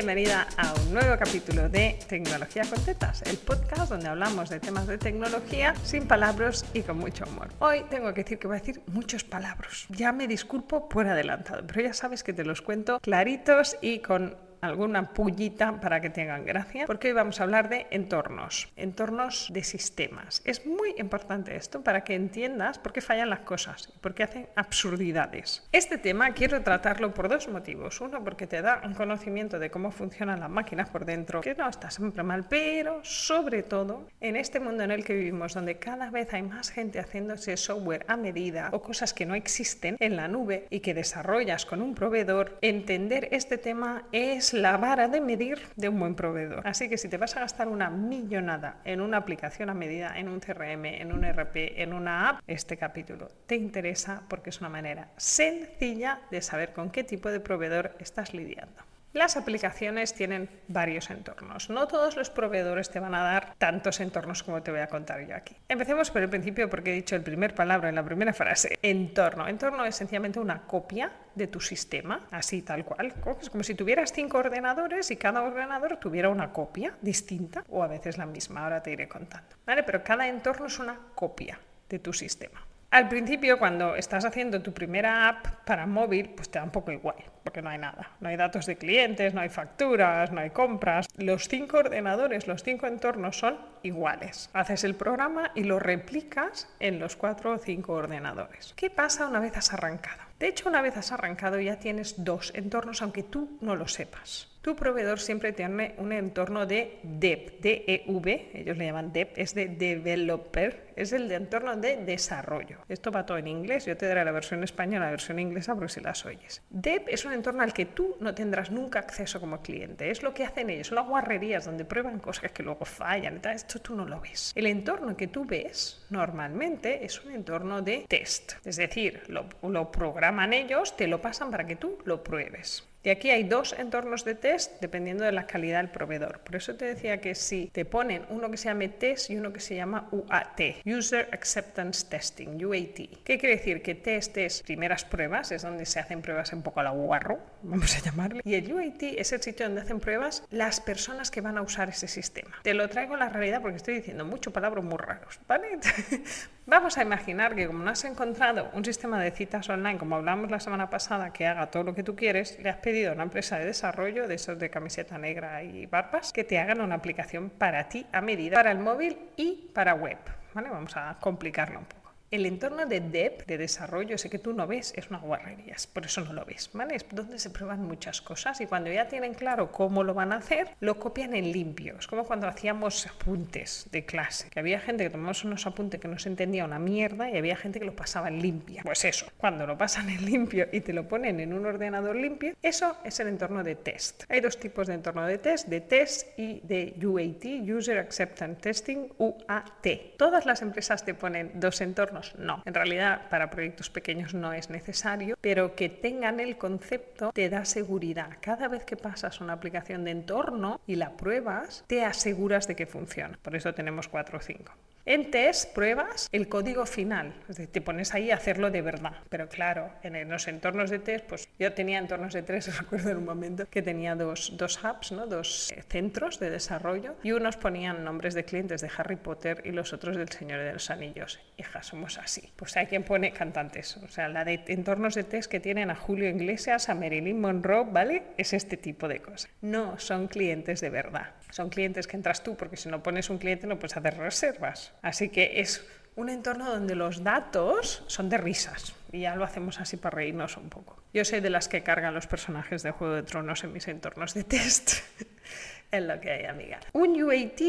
Bienvenida a un nuevo capítulo de Tecnología con Tetas, el podcast donde hablamos de temas de tecnología sin palabras y con mucho humor. Hoy tengo que decir que voy a decir muchos palabras. Ya me disculpo por adelantado, pero ya sabes que te los cuento claritos y con alguna pullita para que tengan gracia, porque hoy vamos a hablar de entornos, entornos de sistemas. Es muy importante esto para que entiendas por qué fallan las cosas y por qué hacen absurdidades. Este tema quiero tratarlo por dos motivos. Uno, porque te da un conocimiento de cómo funcionan las máquinas por dentro, que no está siempre mal, pero sobre todo en este mundo en el que vivimos, donde cada vez hay más gente haciéndose software a medida o cosas que no existen en la nube y que desarrollas con un proveedor, entender este tema es la vara de medir de un buen proveedor. Así que si te vas a gastar una millonada en una aplicación a medida, en un CRM, en un RP, en una app, este capítulo te interesa porque es una manera sencilla de saber con qué tipo de proveedor estás lidiando. Las aplicaciones tienen varios entornos. No todos los proveedores te van a dar tantos entornos como te voy a contar yo aquí. Empecemos por el principio porque he dicho el primer palabra en la primera frase. Entorno. Entorno es sencillamente una copia de tu sistema, así tal cual. Es como si tuvieras cinco ordenadores y cada ordenador tuviera una copia distinta o a veces la misma. Ahora te iré contando. ¿Vale? Pero cada entorno es una copia de tu sistema. Al principio, cuando estás haciendo tu primera app para móvil, pues te da un poco igual, porque no hay nada. No hay datos de clientes, no hay facturas, no hay compras. Los cinco ordenadores, los cinco entornos son iguales. Haces el programa y lo replicas en los cuatro o cinco ordenadores. ¿Qué pasa una vez has arrancado? De hecho, una vez has arrancado ya tienes dos entornos, aunque tú no lo sepas. Tu proveedor siempre tiene un entorno de DEV, D-E-V, ellos le llaman DEV, es de developer, es el de entorno de desarrollo. Esto va todo en inglés, yo te daré la versión española, la versión inglesa, porque si las oyes. DEV es un entorno al que tú no tendrás nunca acceso como cliente, es lo que hacen ellos, son las guarrerías donde prueban cosas que luego fallan, esto tú no lo ves. El entorno que tú ves normalmente es un entorno de test, es decir, lo, lo programan ellos, te lo pasan para que tú lo pruebes. Y aquí hay dos entornos de test dependiendo de la calidad del proveedor. Por eso te decía que si te ponen uno que se llama test y uno que se llama UAT, User Acceptance Testing, UAT. ¿Qué quiere decir? Que test es primeras pruebas, es donde se hacen pruebas un poco a la guarro, vamos a llamarle. Y el UAT es el sitio donde hacen pruebas las personas que van a usar ese sistema. Te lo traigo a la realidad porque estoy diciendo mucho palabras muy raros, ¿vale? Vamos a imaginar que como no has encontrado un sistema de citas online, como hablamos la semana pasada, que haga todo lo que tú quieres, le has pedido a una empresa de desarrollo, de esos de camiseta negra y barbas, que te hagan una aplicación para ti a medida, para el móvil y para web. ¿Vale? Vamos a complicarlo un poco. El entorno de dev, de desarrollo, ese que tú no ves, es una guarrería, por eso no lo ves, ¿vale? Es donde se prueban muchas cosas y cuando ya tienen claro cómo lo van a hacer, lo copian en limpio. Es como cuando hacíamos apuntes de clase, que había gente que tomamos unos apuntes que no se entendía una mierda y había gente que lo pasaba en limpia. Pues eso, cuando lo pasan en limpio y te lo ponen en un ordenador limpio, eso es el entorno de test. Hay dos tipos de entorno de test, de test y de UAT, User Acceptance Testing, UAT. Todas las empresas te ponen dos entornos no. En realidad, para proyectos pequeños no es necesario, pero que tengan el concepto te da seguridad. Cada vez que pasas una aplicación de entorno y la pruebas, te aseguras de que funciona. Por eso tenemos 4 o 5. En test pruebas el código final, es decir, te pones ahí a hacerlo de verdad. Pero claro, en los entornos de test, pues yo tenía entornos de test, recuerdo en un momento que tenía dos, dos hubs, ¿no? dos eh, centros de desarrollo, y unos ponían nombres de clientes de Harry Potter y los otros del Señor de los Anillos. Hija, somos así. Pues hay quien pone cantantes, o sea, la de entornos de test que tienen a Julio Iglesias, a Marilyn Monroe, ¿vale? Es este tipo de cosas. No son clientes de verdad. Son clientes que entras tú, porque si no pones un cliente no puedes hacer reservas. Así que es un entorno donde los datos son de risas. Y ya lo hacemos así para reírnos un poco. Yo soy de las que cargan los personajes de Juego de Tronos en mis entornos de test. es lo que hay, amiga. Un UAT,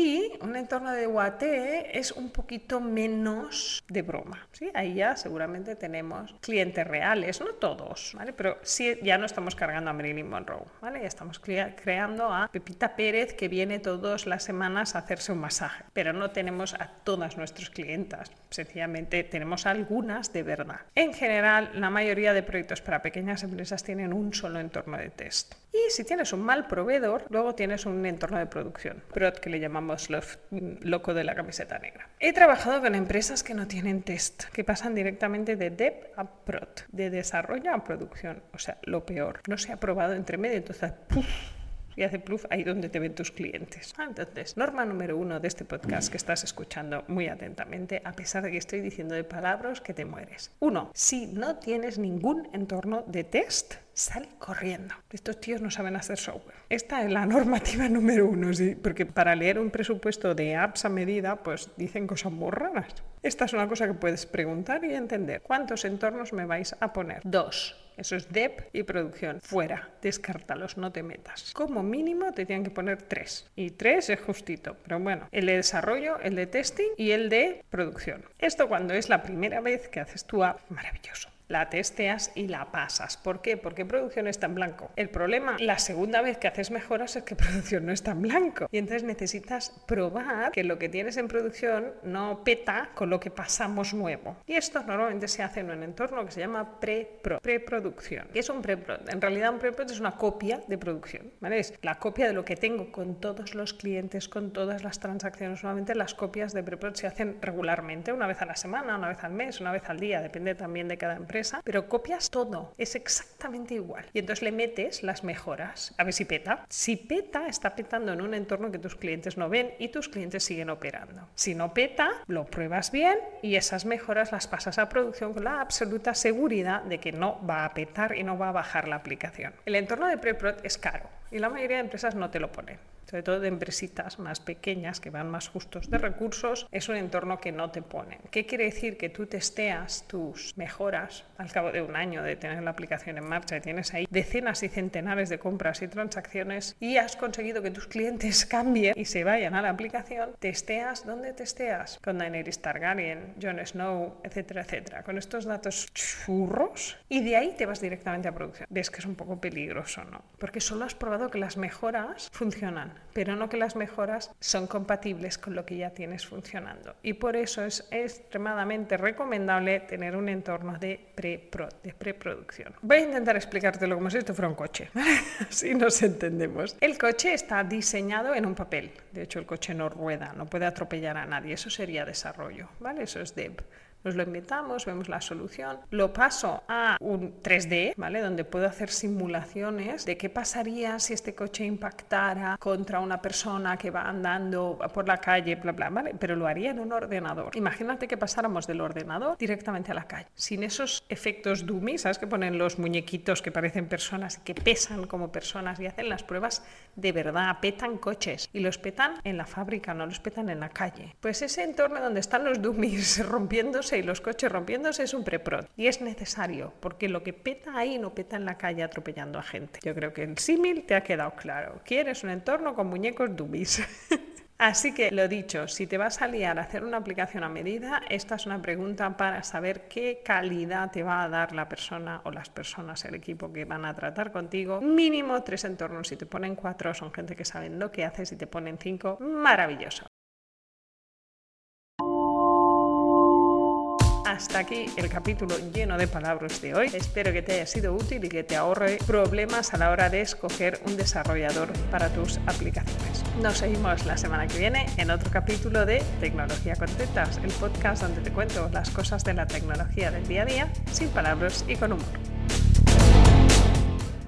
un entorno de UAT, es un poquito menos de broma. ¿sí? Ahí ya seguramente tenemos clientes reales, no todos, ¿vale? pero sí ya no estamos cargando a Marilyn Monroe, ¿vale? ya estamos creando a Pepita Pérez que viene todas las semanas a hacerse un masaje, pero no tenemos a todas nuestras clientas, sencillamente tenemos algunas de verdad. En general, la mayoría de proyectos para pequeñas empresas tienen un solo entorno de test. Y si tienes un mal proveedor, luego tienes un entorno de producción, PROD que le llamamos loco de la camiseta negra. He trabajado con empresas que no tienen test, que pasan directamente de dev a prod, de desarrollo a producción, o sea, lo peor. No se ha probado entre medio, entonces, ¡puf! Y hace pluf ahí donde te ven tus clientes. Ah, entonces, norma número uno de este podcast que estás escuchando muy atentamente, a pesar de que estoy diciendo de palabras que te mueres. Uno, si no tienes ningún entorno de test, sal corriendo. Estos tíos no saben hacer software. Esta es la normativa número uno, ¿sí? porque para leer un presupuesto de apps a medida, pues dicen cosas muy raras. Esta es una cosa que puedes preguntar y entender. ¿Cuántos entornos me vais a poner? Dos. Eso es DEP y producción. Fuera, descártalos, no te metas. Como mínimo te tienen que poner tres. Y tres es justito. Pero bueno, el de desarrollo, el de testing y el de producción. Esto cuando es la primera vez que haces tu app, maravilloso la testeas y la pasas. ¿Por qué? Porque producción está en blanco. El problema, la segunda vez que haces mejoras es que producción no está en blanco. Y entonces necesitas probar que lo que tienes en producción no peta con lo que pasamos nuevo. Y esto normalmente se hace en un entorno que se llama pre-pro, preproducción. ¿Qué es un pre-pro? En realidad un pre-pro es una copia de producción. ¿vale? Es la copia de lo que tengo con todos los clientes, con todas las transacciones. Normalmente las copias de pre-pro se hacen regularmente, una vez a la semana, una vez al mes, una vez al día, depende también de cada empresa pero copias todo, es exactamente igual. Y entonces le metes las mejoras, a ver si peta. Si peta, está petando en un entorno que tus clientes no ven y tus clientes siguen operando. Si no peta, lo pruebas bien y esas mejoras las pasas a producción con la absoluta seguridad de que no va a petar y no va a bajar la aplicación. El entorno de pre-prod es caro y la mayoría de empresas no te lo ponen sobre todo de empresitas más pequeñas que van más justos de recursos, es un entorno que no te ponen. ¿Qué quiere decir? Que tú testeas tus mejoras al cabo de un año de tener la aplicación en marcha y tienes ahí decenas y centenares de compras y transacciones y has conseguido que tus clientes cambien y se vayan a la aplicación, testeas, ¿dónde testeas? Con Daenerys Targaryen, Jon Snow, etcétera, etcétera. Con estos datos churros y de ahí te vas directamente a producción. Ves que es un poco peligroso, ¿no? Porque solo has probado que las mejoras funcionan pero no que las mejoras son compatibles con lo que ya tienes funcionando. Y por eso es extremadamente recomendable tener un entorno de, pre de preproducción. Voy a intentar explicártelo como si esto fuera un coche, así nos entendemos. El coche está diseñado en un papel, de hecho el coche no rueda, no puede atropellar a nadie, eso sería desarrollo, ¿vale? Eso es dev. Nos lo inventamos, vemos la solución, lo paso a un 3D, ¿vale? Donde puedo hacer simulaciones de qué pasaría si este coche impactara contra una persona que va andando por la calle, bla, bla, ¿vale? Pero lo haría en un ordenador. Imagínate que pasáramos del ordenador directamente a la calle, sin esos efectos dummy, ¿sabes? Que ponen los muñequitos que parecen personas, que pesan como personas y hacen las pruebas de verdad, petan coches y los petan en la fábrica, no los petan en la calle. Pues ese entorno donde están los dummies rompiéndose y los coches rompiéndose es un pre-prod. Y es necesario, porque lo que peta ahí no peta en la calle atropellando a gente. Yo creo que el símil te ha quedado claro. Quieres un entorno con muñecos dummies. Así que lo dicho, si te vas a liar a hacer una aplicación a medida, esta es una pregunta para saber qué calidad te va a dar la persona o las personas, el equipo que van a tratar contigo. Mínimo tres entornos, si te ponen cuatro son gente que saben lo que haces, si te ponen cinco, maravilloso. Hasta aquí el capítulo lleno de palabras de hoy. Espero que te haya sido útil y que te ahorre problemas a la hora de escoger un desarrollador para tus aplicaciones. Nos seguimos la semana que viene en otro capítulo de Tecnología con Tetas, el podcast donde te cuento las cosas de la tecnología del día a día sin palabras y con humor.